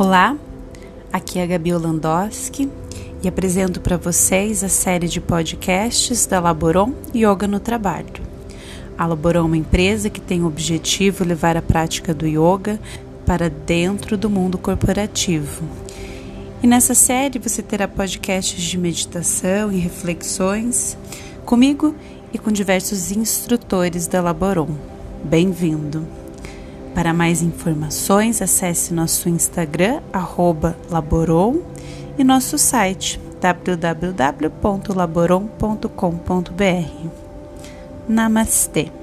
Olá, aqui é a Gabi Olandowski e apresento para vocês a série de podcasts da Laboron Yoga no Trabalho. A Laboron é uma empresa que tem o objetivo levar a prática do yoga para dentro do mundo corporativo. E nessa série você terá podcasts de meditação e reflexões comigo e com diversos instrutores da Laboron. Bem-vindo! Para mais informações, acesse nosso Instagram, laboron, e nosso site www.laboron.com.br. Namastê!